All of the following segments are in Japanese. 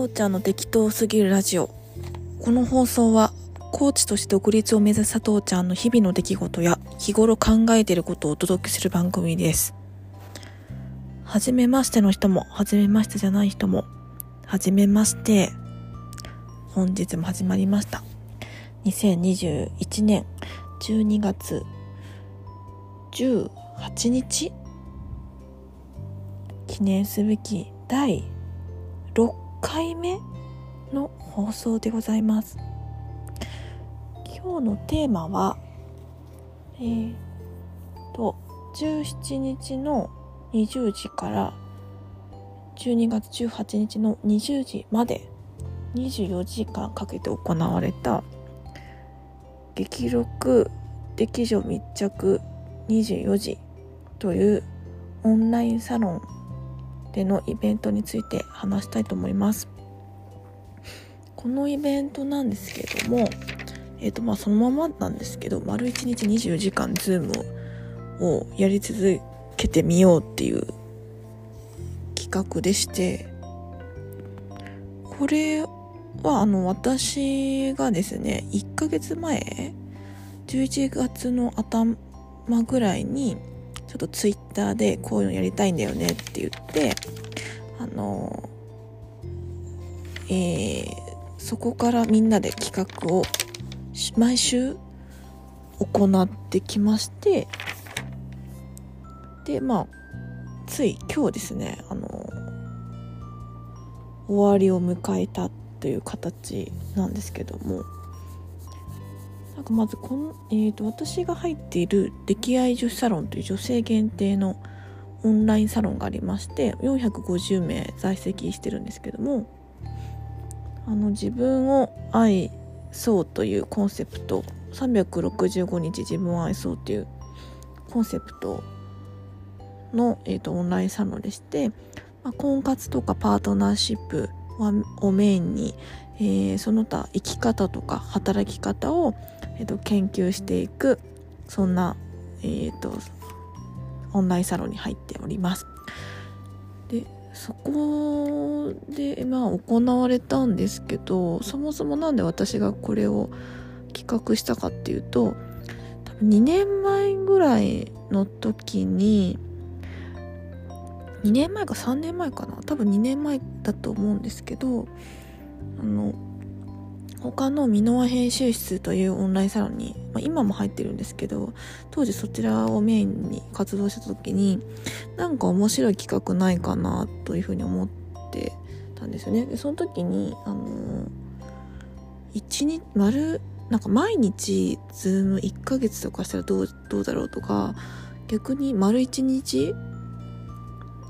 藤ちゃんの適当すぎるラジオ。この放送はコーチとして独立を目指す佐藤ちゃんの日々の出来事や日頃考えていることをお届けする番組です。はじめましての人もはじめましてじゃない人もはじめまして。本日も始まりました。2021年12月18日記念すべき第回目の放送でございます。今日のテーマはえー、と17日の20時から12月18日の20時まで24時間かけて行われた激録劇場密着24時というオンラインサロンでのイベントについて話したいと思います。このイベントなんですけれどもえっ、ー、とまあそのままなんですけど丸1日24時間ズームをやり続けてみようっていう企画でしてこれはあの私がですね1ヶ月前11月の頭ぐらいにちょっとツイッターでこういうのやりたいんだよねって言ってあのえー、そこからみんなで企画を毎週行ってきましてでまあつい今日ですねあの終わりを迎えたという形なんですけども。かまずこの、えーと、私が入っている溺愛女子サロンという女性限定のオンラインサロンがありまして450名在籍してるんですけどもあの自分を愛そうというコンセプト365日自分を愛そうというコンセプトの、えーと、オンラインサロンでして、まあ、婚活とかパートナーシップをメインに、えー、その他生き方とか働き方を、えーと、研究していくそんな、えーと、オンラインサロンに入っております。でそこで、まあ、行われたんですけどそもそも何で私がこれを企画したかっていうと多分2年前ぐらいの時に2年前か3年前かな？多分2年前だと思うんですけどあの他の箕輪編集室というオンラインサロンに、まあ、今も入ってるんですけど当時そちらをメインに活動した時になんか面白い企画ないかなというふうに思ってたんですよね。でその時にあの一日丸なんか毎日ズーム1ヶ月とかしたらどうどうだろうとか逆に丸1日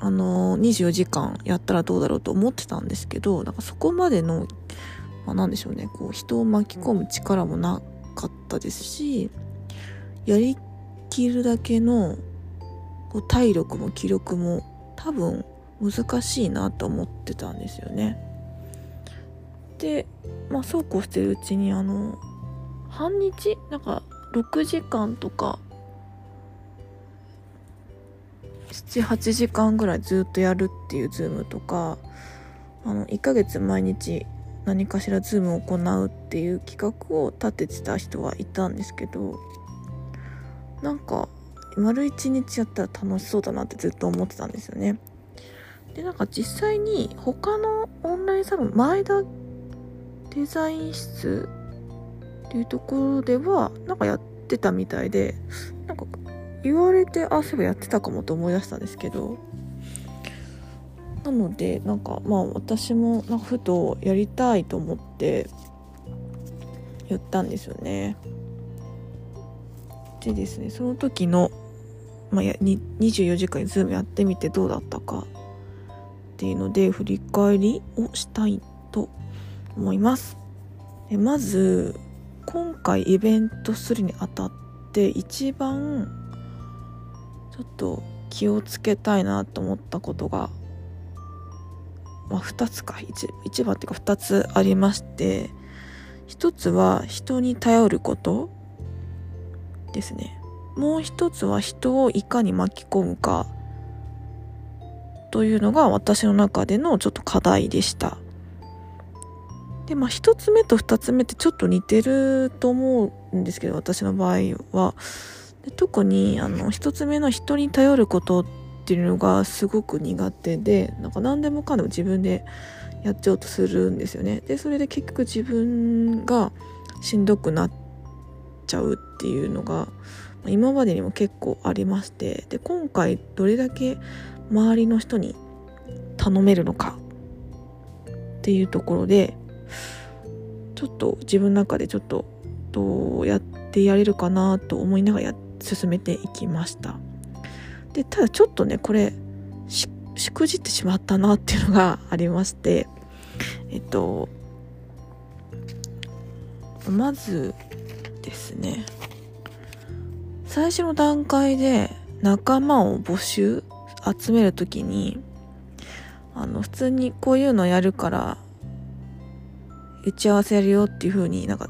あの24時間やったらどうだろうと思ってたんですけどなんかそこまでの、まあ、なんでしょうねこう人を巻き込む力もなかったですしやりきるだけのこう体力も気力も多分難しいなと思ってたんですよね。でまあそうこうしてるうちにあの半日？なんか6時間とか78時間ぐらいずっとやるっていうズームとかあの1ヶ月毎日何かしらズームを行うっていう企画を立ててた人はいたんですけどなんか丸一日やったら楽しそうだなってずっと思ってたんですよね。でなんか実際に他のオンラインサロン前田デザイン室っていうところではなんかやってたみたいでなんか言われてあそういえばやってたかもと思い出したんですけどなのでなんかまあ私もなんかふとやりたいと思って言ったんですよね。でですねその時の、まあ、や24時間ズームやってみてどうだったかっていうので振り返りをしたいと思います。でまず今回イベントするにあたって一番ちょっと気をつけたいなと思ったことが、まあ、2つか。1, 1番っていうか2つありまして1つは人に頼ることですね。もう1つは人をいかに巻き込むかというのが私の中でのちょっと課題でした。でまあ1つ目と2つ目ってちょっと似てると思うんですけど私の場合は。特にあの1つ目の人に頼ることってっていうのがすごく苦手でなんか何でもかんでも自分でやっちゃおうとするんですよね。でそれで結局自分がしんどくなっちゃうっていうのが今までにも結構ありましてで今回どれだけ周りの人に頼めるのかっていうところでちょっと自分の中でちょっとどうやってやれるかなと思いながら進めていきました。でただちょっとねこれしくじってしまったなっていうのがありましてえっとまずですね最初の段階で仲間を募集集める時にあの普通にこういうのやるから打ち合わせやるよっていう風になんか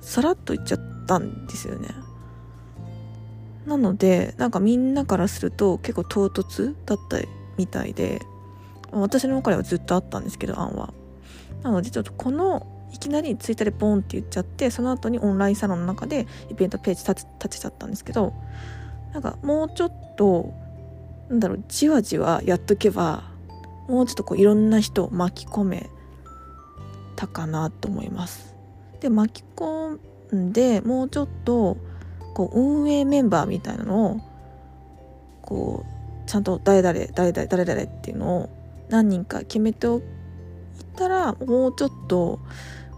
さらっと言っちゃったんですよね。なのでなんかみんなからすると結構唐突だったみたいで私の中ではずっとあったんですけど案はなのでちょっとこのいきなりツイッターでボンって言っちゃってその後にオンラインサロンの中でイベントページ立てちゃったんですけどなんかもうちょっとなんだろうじわじわやっとけばもうちょっとこういろんな人を巻き込めたかなと思います。で巻き込んでもうちょっとこう運営メンバーみたいなのをこうちゃんと誰々誰々誰々っていうのを何人か決めておいたらもうちょっと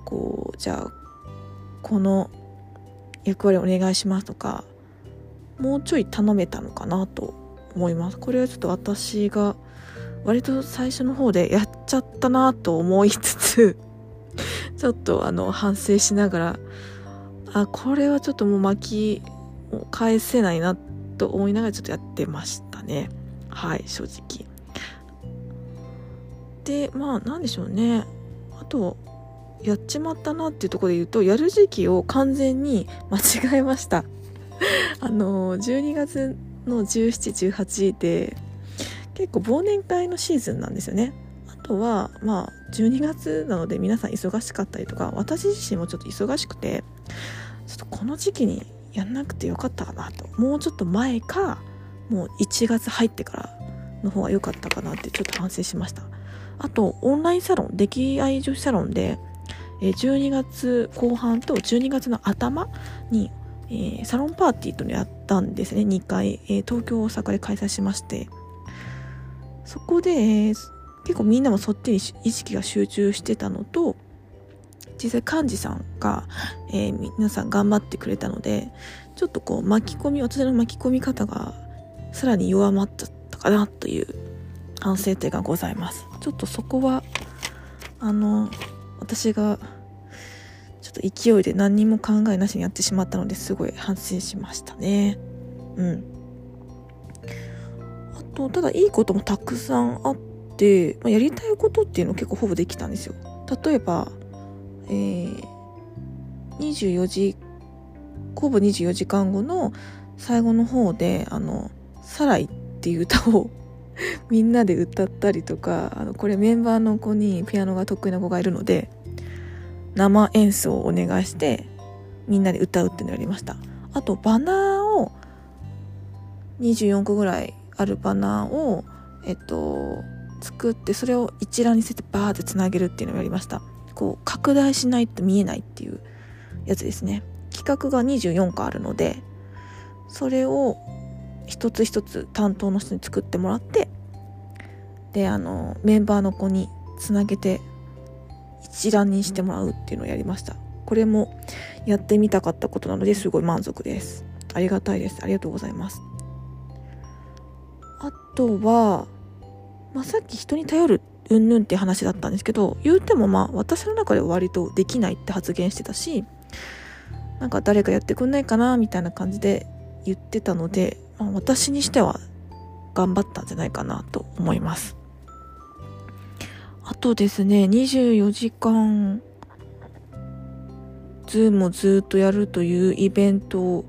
こうじゃあこの役割お願いしますとかもうちょい頼めたのかなと思います。これはちょっと私が割と最初の方でやっちゃったなと思いつつ ちょっとあの反省しながらあこれはちょっともう巻き返せないなと思いながらちょっとやってましたね。はい正直。でまあ何でしょうね。あとやっちまったなっていうところで言うとやる時期を完全に 間違えました。あの12月の1718で結構忘年会のシーズンなんですよね。あとはまあ12月なので皆さん忙しかったりとか私自身もちょっと忙しくてちょっとこの時期にやんなくてよかったかなともうちょっと前かもう1月入ってからの方が良かったかなってちょっと反省しました。あとオンラインサロン溺愛女子サロンで12月後半と12月の頭に、サロンパーティーというのをやったんですね。2回、東京大阪で開催しまして。そこで、えー、結構みんなもそっちに意識が集中してたのと実際幹事さんが、えー、皆さん頑張ってくれたのでちょっとこう巻き込み私の巻き込み方がさらに弱まっちゃったかなという反省点がございます。ちょっとそこはあの私がちょっと勢いで何にも考えなしにやってしまったのですごい反省しましたね。うん。あとただいいこともたくさんあって、まあ、やりたいことっていうの結構ほぼできたんですよ。例えばえー、24時ほぼ24時間後の最後の方で「あのサライ」っていう歌を みんなで歌ったりとかあのこれメンバーの子にピアノが得意な子がいるので生演奏をお願いしてみんなで歌うっていうのをやりました。あとバナーを24個ぐらいあるバナーをえっと作ってそれを一覧にしてバーってつなげるっていうのをやりました。こう拡大しないと見えないっていうやつですね。企画が24個あるのでそれを一つ一つ担当の人に作ってもらってであのメンバーの子につなげて一覧にしてもらうっていうのをやりました。これもやってみたかったことなのですごい満足です。ありがたいです。ありがとうございます。あとは、まあ、さっき人に頼るうんぬんって話だったんですけど言うてもまあ私の中では割とできないって発言してたしなんか誰かやってくんないかなみたいな感じで言ってたので、まあ、私にしては頑張ったんじゃないかなと思います。あとですね24時間ズームをずっとやるというイベントを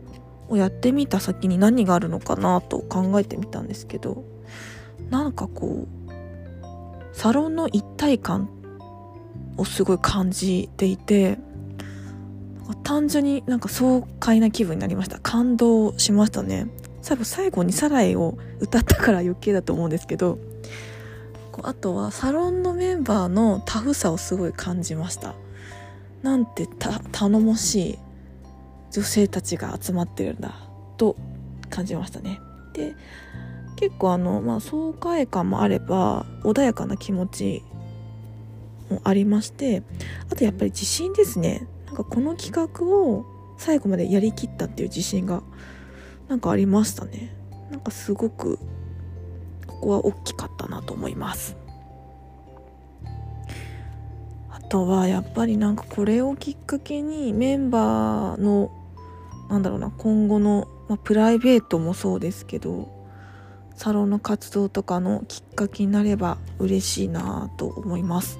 やってみた先に何があるのかなと考えてみたんですけどなんかこうサロンの一体感をすごい感じていて単純になんか爽快な気分になりました。感動しましたね。最後最後に「サライ」を歌ったから余計だと思うんですけどあとはサロンのメンバーのタフさをすごい感じました。なんて頼もしい女性たちが集まってるんだと感じましたね。で結構あの、まあ、爽快感もあれば穏やかな気持ちもありましてあとやっぱり自信ですね。なんかこの企画を最後までやりきったっていう自信がなんかありましたね。なんかすごくここは大きかったなと思います。あとはやっぱりなんかこれをきっかけにメンバーのなんだろうな今後の、まあ、プライベートもそうですけどサロンの活動とかのきっかけになれば嬉しいなと思います。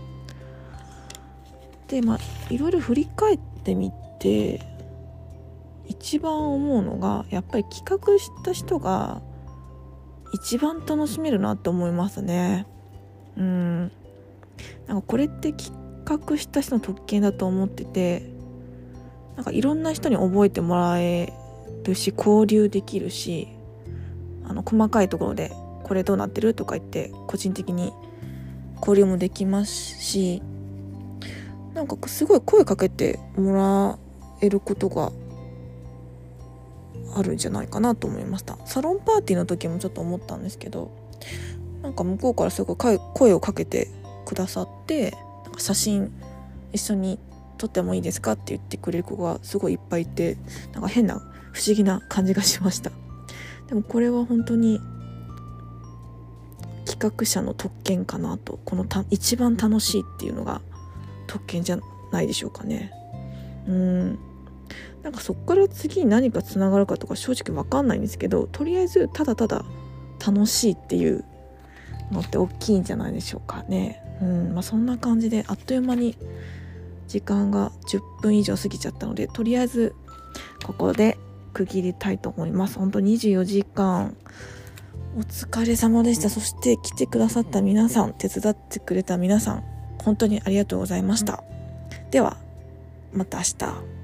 でまあいろいろ振り返ってみて一番思うのがやっぱり企画した人が一番楽しめるなって思いますね。うん。なんかこれって企画した人の特権だと思っててなんかいろんな人に覚えてもらえるし交流できるしあの細かいところで「これどうなってる?」とか言って個人的に交流もできますしなんかすごい声かけてもらえることがあるんじゃないかなと思いましたサロンパーティーの時もちょっと思ったんですけどなんか向こうからすごい声をかけてくださってなんか写真一緒に撮ってもいいですかって言ってくれる子がすごいいっぱいいてなんか変な不思議な感じがしましたでもこれは本当に企画者の特権かなとこのた一番楽しいっていうのが特権じゃないでしょうかね。うん。なんかそこから次に何かつながるかとか正直分かんないんですけどとりあえずただただ楽しいっていうのって大きいんじゃないでしょうかね。うん。まあ、そんな感じであっという間に時間が10分以上過ぎちゃったのでとりあえずここで区切りたいと思います。本当24時間お疲れ様でした。そして来てくださった皆さん、手伝ってくれた皆さん、本当にありがとうございました。では、また明日。